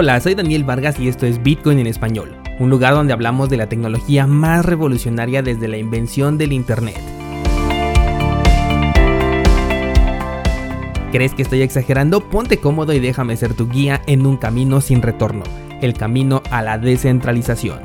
Hola, soy Daniel Vargas y esto es Bitcoin en español, un lugar donde hablamos de la tecnología más revolucionaria desde la invención del Internet. ¿Crees que estoy exagerando? Ponte cómodo y déjame ser tu guía en un camino sin retorno, el camino a la descentralización.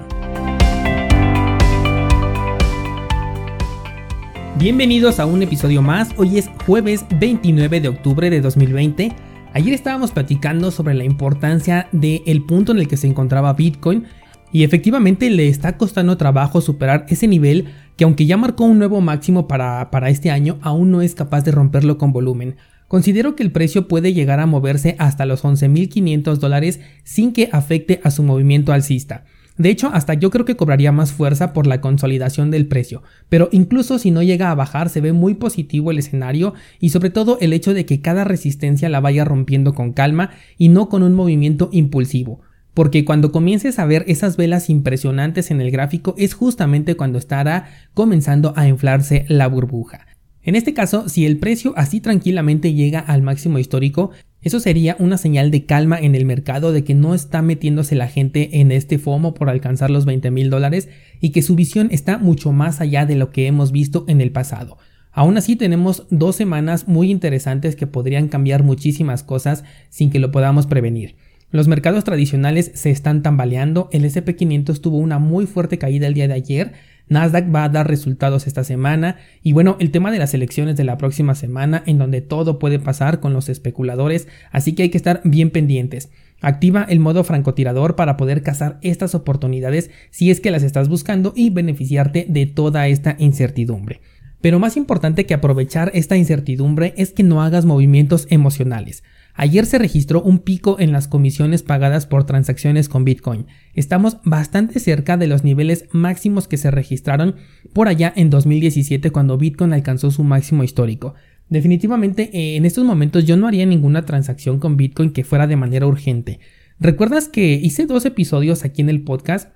Bienvenidos a un episodio más, hoy es jueves 29 de octubre de 2020 Ayer estábamos platicando sobre la importancia del punto en el que se encontraba Bitcoin y efectivamente le está costando trabajo superar ese nivel que aunque ya marcó un nuevo máximo para, para este año, aún no es capaz de romperlo con volumen. Considero que el precio puede llegar a moverse hasta los 11.500 dólares sin que afecte a su movimiento alcista. De hecho, hasta yo creo que cobraría más fuerza por la consolidación del precio, pero incluso si no llega a bajar se ve muy positivo el escenario y sobre todo el hecho de que cada resistencia la vaya rompiendo con calma y no con un movimiento impulsivo. Porque cuando comiences a ver esas velas impresionantes en el gráfico es justamente cuando estará comenzando a inflarse la burbuja. En este caso, si el precio así tranquilamente llega al máximo histórico, eso sería una señal de calma en el mercado de que no está metiéndose la gente en este FOMO por alcanzar los 20 mil dólares y que su visión está mucho más allá de lo que hemos visto en el pasado. Aún así tenemos dos semanas muy interesantes que podrían cambiar muchísimas cosas sin que lo podamos prevenir. Los mercados tradicionales se están tambaleando, el SP500 tuvo una muy fuerte caída el día de ayer, Nasdaq va a dar resultados esta semana y bueno, el tema de las elecciones de la próxima semana en donde todo puede pasar con los especuladores, así que hay que estar bien pendientes. Activa el modo francotirador para poder cazar estas oportunidades si es que las estás buscando y beneficiarte de toda esta incertidumbre. Pero más importante que aprovechar esta incertidumbre es que no hagas movimientos emocionales. Ayer se registró un pico en las comisiones pagadas por transacciones con Bitcoin. Estamos bastante cerca de los niveles máximos que se registraron por allá en 2017 cuando Bitcoin alcanzó su máximo histórico. Definitivamente eh, en estos momentos yo no haría ninguna transacción con Bitcoin que fuera de manera urgente. ¿Recuerdas que hice dos episodios aquí en el podcast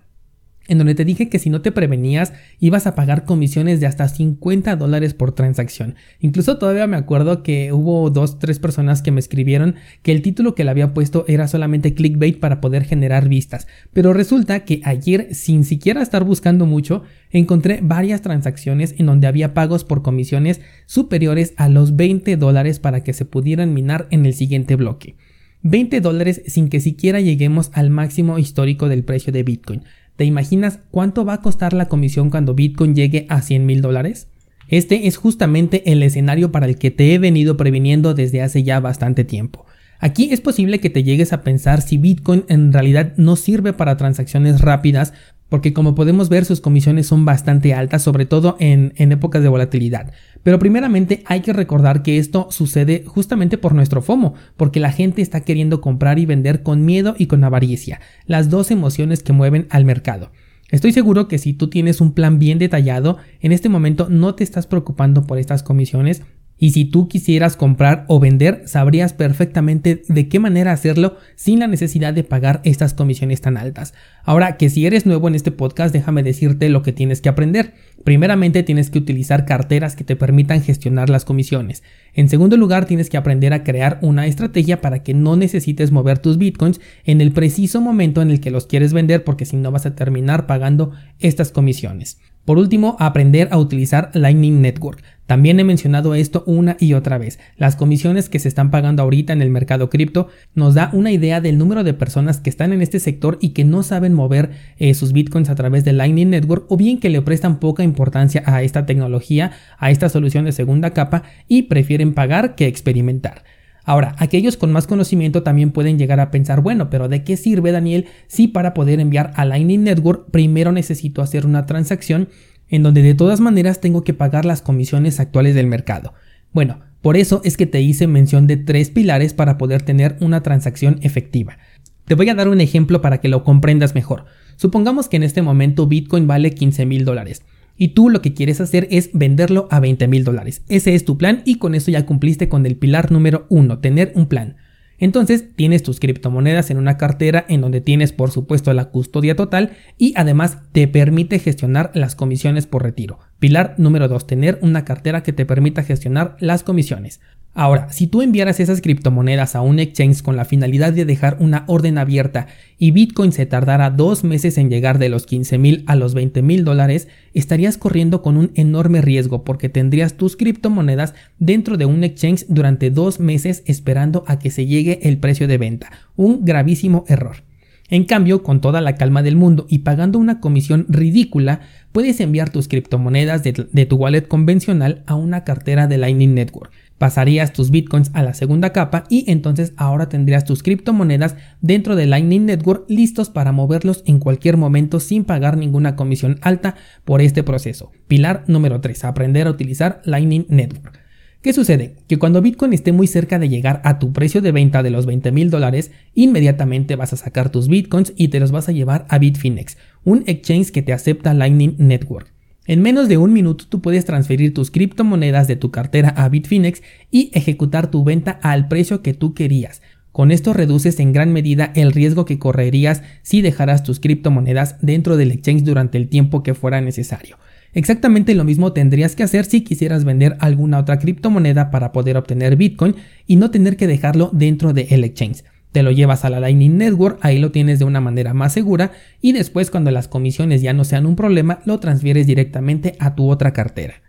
en donde te dije que si no te prevenías ibas a pagar comisiones de hasta 50 dólares por transacción. Incluso todavía me acuerdo que hubo dos, tres personas que me escribieron que el título que le había puesto era solamente clickbait para poder generar vistas. Pero resulta que ayer, sin siquiera estar buscando mucho, encontré varias transacciones en donde había pagos por comisiones superiores a los 20 dólares para que se pudieran minar en el siguiente bloque. 20 dólares sin que siquiera lleguemos al máximo histórico del precio de Bitcoin. ¿Te imaginas cuánto va a costar la comisión cuando Bitcoin llegue a 100 mil dólares? Este es justamente el escenario para el que te he venido previniendo desde hace ya bastante tiempo. Aquí es posible que te llegues a pensar si Bitcoin en realidad no sirve para transacciones rápidas porque como podemos ver sus comisiones son bastante altas, sobre todo en, épocas de volatilidad. Pero primeramente hay que recordar que esto sucede justamente por nuestro FOMO, porque la gente está queriendo comprar y vender con miedo y con avaricia, las dos emociones que mueven al mercado. Estoy seguro que si tú tienes un plan bien detallado, en este momento no te estás preocupando por estas comisiones y si tú quisieras comprar o vender, sabrías perfectamente de qué manera hacerlo sin la necesidad de pagar estas comisiones tan altas. Ahora que si eres nuevo en este podcast, déjame decirte lo que tienes que aprender. Primeramente tienes que utilizar carteras que te permitan gestionar las comisiones. En segundo lugar, tienes que aprender a crear una estrategia para que no necesites mover tus bitcoins en el preciso momento en el que los quieres vender porque si no vas a terminar pagando estas comisiones. Por último, aprender a utilizar Lightning Network. También he mencionado esto una y otra vez. Las comisiones que se están pagando ahorita en el mercado cripto nos da una idea del número de personas que están en este sector y que no saben mover eh, sus bitcoins a través de Lightning Network o bien que le prestan poca importancia a esta tecnología, a esta solución de segunda capa y prefieren pagar que experimentar. Ahora, aquellos con más conocimiento también pueden llegar a pensar, bueno, pero ¿de qué sirve Daniel si para poder enviar a Lightning Network primero necesito hacer una transacción en donde de todas maneras tengo que pagar las comisiones actuales del mercado. Bueno, por eso es que te hice mención de tres pilares para poder tener una transacción efectiva. Te voy a dar un ejemplo para que lo comprendas mejor. Supongamos que en este momento Bitcoin vale 15 mil dólares y tú lo que quieres hacer es venderlo a 20 mil dólares. Ese es tu plan y con eso ya cumpliste con el pilar número uno, tener un plan. Entonces tienes tus criptomonedas en una cartera en donde tienes por supuesto la custodia total y además te permite gestionar las comisiones por retiro. Pilar número 2, tener una cartera que te permita gestionar las comisiones. Ahora, si tú enviaras esas criptomonedas a un exchange con la finalidad de dejar una orden abierta y Bitcoin se tardara dos meses en llegar de los 15 mil a los 20 mil dólares, estarías corriendo con un enorme riesgo porque tendrías tus criptomonedas dentro de un exchange durante dos meses esperando a que se llegue el precio de venta. Un gravísimo error. En cambio, con toda la calma del mundo y pagando una comisión ridícula, puedes enviar tus criptomonedas de, tu wallet convencional a una cartera de Lightning Network pasarías tus bitcoins a la segunda capa y entonces ahora tendrías tus criptomonedas dentro de Lightning Network listos para moverlos en cualquier momento sin pagar ninguna comisión alta por este proceso. Pilar número 3. Aprender a utilizar Lightning Network. ¿Qué sucede? Que cuando Bitcoin esté muy cerca de llegar a tu precio de venta de los 20 mil dólares, inmediatamente vas a sacar tus Bitcoins y te los vas a llevar a Bitfinex, un exchange que te acepta Lightning Network. En menos de un minuto tú puedes transferir tus criptomonedas de tu cartera a Bitfinex y ejecutar tu venta al precio que tú querías. Con esto reduces en gran medida el riesgo que correrías si dejaras tus criptomonedas dentro del exchange durante el tiempo que fuera necesario. Exactamente lo mismo tendrías que hacer si quisieras vender alguna otra criptomoneda para poder obtener Bitcoin y no tener que dejarlo dentro del exchange te lo llevas a la Lightning Network, ahí lo tienes de una manera más segura y después cuando las comisiones ya no sean un problema, lo transfieres directamente a tu otra cartera.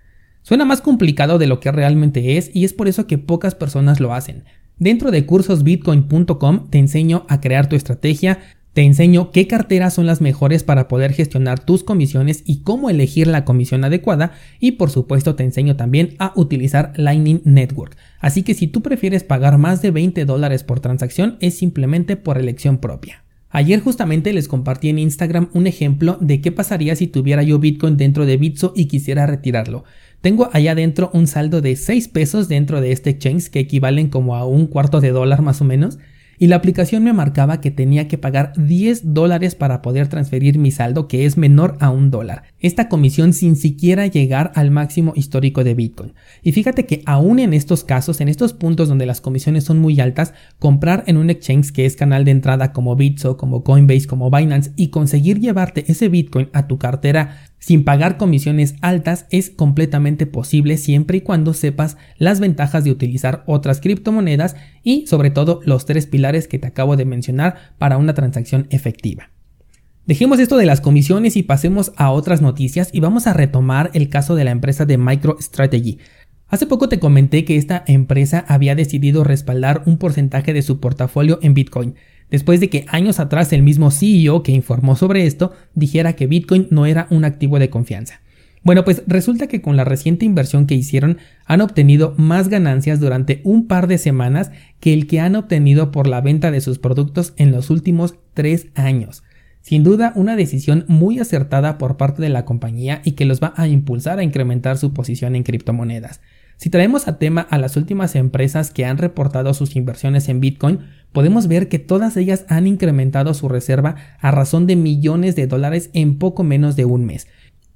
Suena más complicado de lo que realmente es y es por eso que pocas personas lo hacen. Dentro de cursosbitcoin.com te enseño a crear tu estrategia, te enseño qué carteras son las mejores para poder gestionar tus comisiones y cómo elegir la comisión adecuada y por supuesto te enseño también a utilizar Lightning Network. Así que si tú prefieres pagar más de 20 dólares por transacción es simplemente por elección propia. Ayer justamente les compartí en Instagram un ejemplo de qué pasaría si tuviera yo Bitcoin dentro de Bitso y quisiera retirarlo. Tengo allá adentro un saldo de 6 pesos dentro de este exchange que equivalen como a un cuarto de dólar más o menos y la aplicación me marcaba que tenía que pagar 10 dólares para poder transferir mi saldo que es menor a un dólar. Esta comisión sin siquiera llegar al máximo histórico de Bitcoin. Y fíjate que aún en estos casos, en estos puntos donde las comisiones son muy altas, comprar en un exchange que es canal de entrada como Bitso, como Coinbase, como Binance y conseguir llevarte ese Bitcoin a tu cartera sin pagar comisiones altas es completamente posible siempre y cuando sepas las ventajas de utilizar otras criptomonedas y sobre todo los tres pilares que te acabo de mencionar para una transacción efectiva. Dejemos esto de las comisiones y pasemos a otras noticias y vamos a retomar el caso de la empresa de MicroStrategy. Hace poco te comenté que esta empresa había decidido respaldar un porcentaje de su portafolio en Bitcoin después de que años atrás el mismo CEO que informó sobre esto dijera que Bitcoin no era un activo de confianza. Bueno, pues resulta que con la reciente inversión que hicieron han obtenido más ganancias durante un par de semanas que el que han obtenido por la venta de sus productos en los últimos tres años. Sin duda, una decisión muy acertada por parte de la compañía y que los va a impulsar a incrementar su posición en criptomonedas. Si traemos a tema a las últimas empresas que han reportado sus inversiones en Bitcoin, podemos ver que todas ellas han incrementado su reserva a razón de millones de dólares en poco menos de un mes.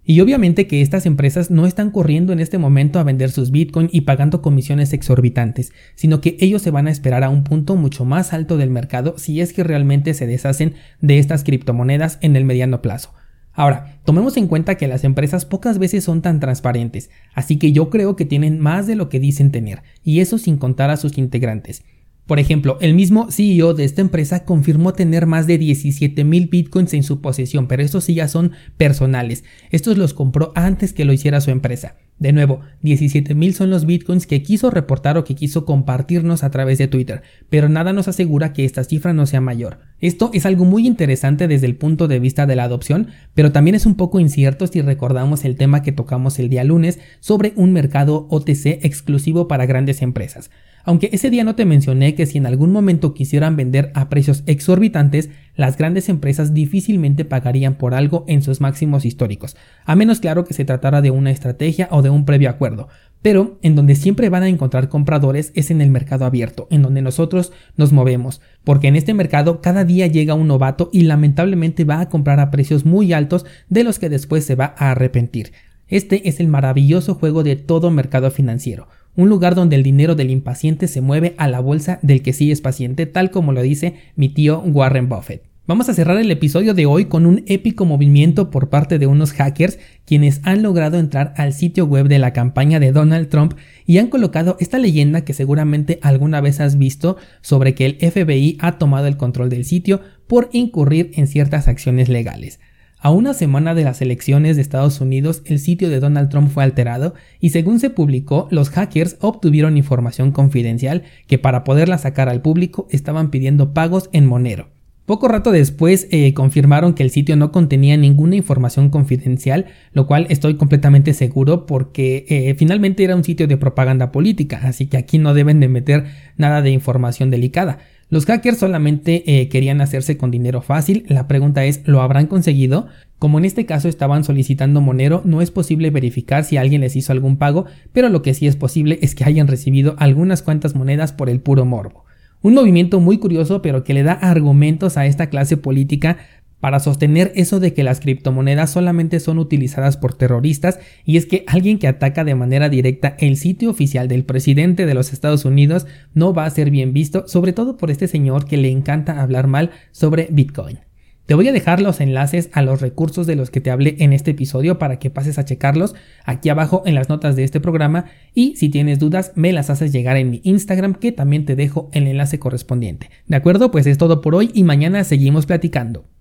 Y obviamente que estas empresas no están corriendo en este momento a vender sus Bitcoin y pagando comisiones exorbitantes, sino que ellos se van a esperar a un punto mucho más alto del mercado si es que realmente se deshacen de estas criptomonedas en el mediano plazo. Ahora, tomemos en cuenta que las empresas pocas veces son tan transparentes, así que yo creo que tienen más de lo que dicen tener, y eso sin contar a sus integrantes. Por ejemplo, el mismo CEO de esta empresa confirmó tener más de 17 mil bitcoins en su posesión, pero estos sí ya son personales. Estos los compró antes que lo hiciera su empresa. De nuevo, 17 mil son los bitcoins que quiso reportar o que quiso compartirnos a través de Twitter, pero nada nos asegura que esta cifra no sea mayor. Esto es algo muy interesante desde el punto de vista de la adopción, pero también es un poco incierto si recordamos el tema que tocamos el día lunes sobre un mercado OTC exclusivo para grandes empresas. Aunque ese día no te mencioné que si en algún momento quisieran vender a precios exorbitantes, las grandes empresas difícilmente pagarían por algo en sus máximos históricos, a menos claro que se tratara de una estrategia o de un previo acuerdo. Pero en donde siempre van a encontrar compradores es en el mercado abierto, en donde nosotros nos movemos, porque en este mercado cada día llega un novato y lamentablemente va a comprar a precios muy altos de los que después se va a arrepentir. Este es el maravilloso juego de todo mercado financiero un lugar donde el dinero del impaciente se mueve a la bolsa del que sí es paciente, tal como lo dice mi tío Warren Buffett. Vamos a cerrar el episodio de hoy con un épico movimiento por parte de unos hackers quienes han logrado entrar al sitio web de la campaña de Donald Trump y han colocado esta leyenda que seguramente alguna vez has visto sobre que el FBI ha tomado el control del sitio por incurrir en ciertas acciones legales. A una semana de las elecciones de Estados Unidos, el sitio de Donald Trump fue alterado y según se publicó, los hackers obtuvieron información confidencial que para poderla sacar al público estaban pidiendo pagos en Monero. Poco rato después eh, confirmaron que el sitio no contenía ninguna información confidencial, lo cual estoy completamente seguro porque eh, finalmente era un sitio de propaganda política, así que aquí no deben de meter nada de información delicada. Los hackers solamente eh, querían hacerse con dinero fácil, la pregunta es, ¿lo habrán conseguido? Como en este caso estaban solicitando Monero, no es posible verificar si alguien les hizo algún pago, pero lo que sí es posible es que hayan recibido algunas cuantas monedas por el puro morbo. Un movimiento muy curioso pero que le da argumentos a esta clase política para sostener eso de que las criptomonedas solamente son utilizadas por terroristas y es que alguien que ataca de manera directa el sitio oficial del presidente de los Estados Unidos no va a ser bien visto, sobre todo por este señor que le encanta hablar mal sobre Bitcoin. Te voy a dejar los enlaces a los recursos de los que te hablé en este episodio para que pases a checarlos aquí abajo en las notas de este programa y si tienes dudas me las haces llegar en mi Instagram que también te dejo el enlace correspondiente. ¿De acuerdo? Pues es todo por hoy y mañana seguimos platicando.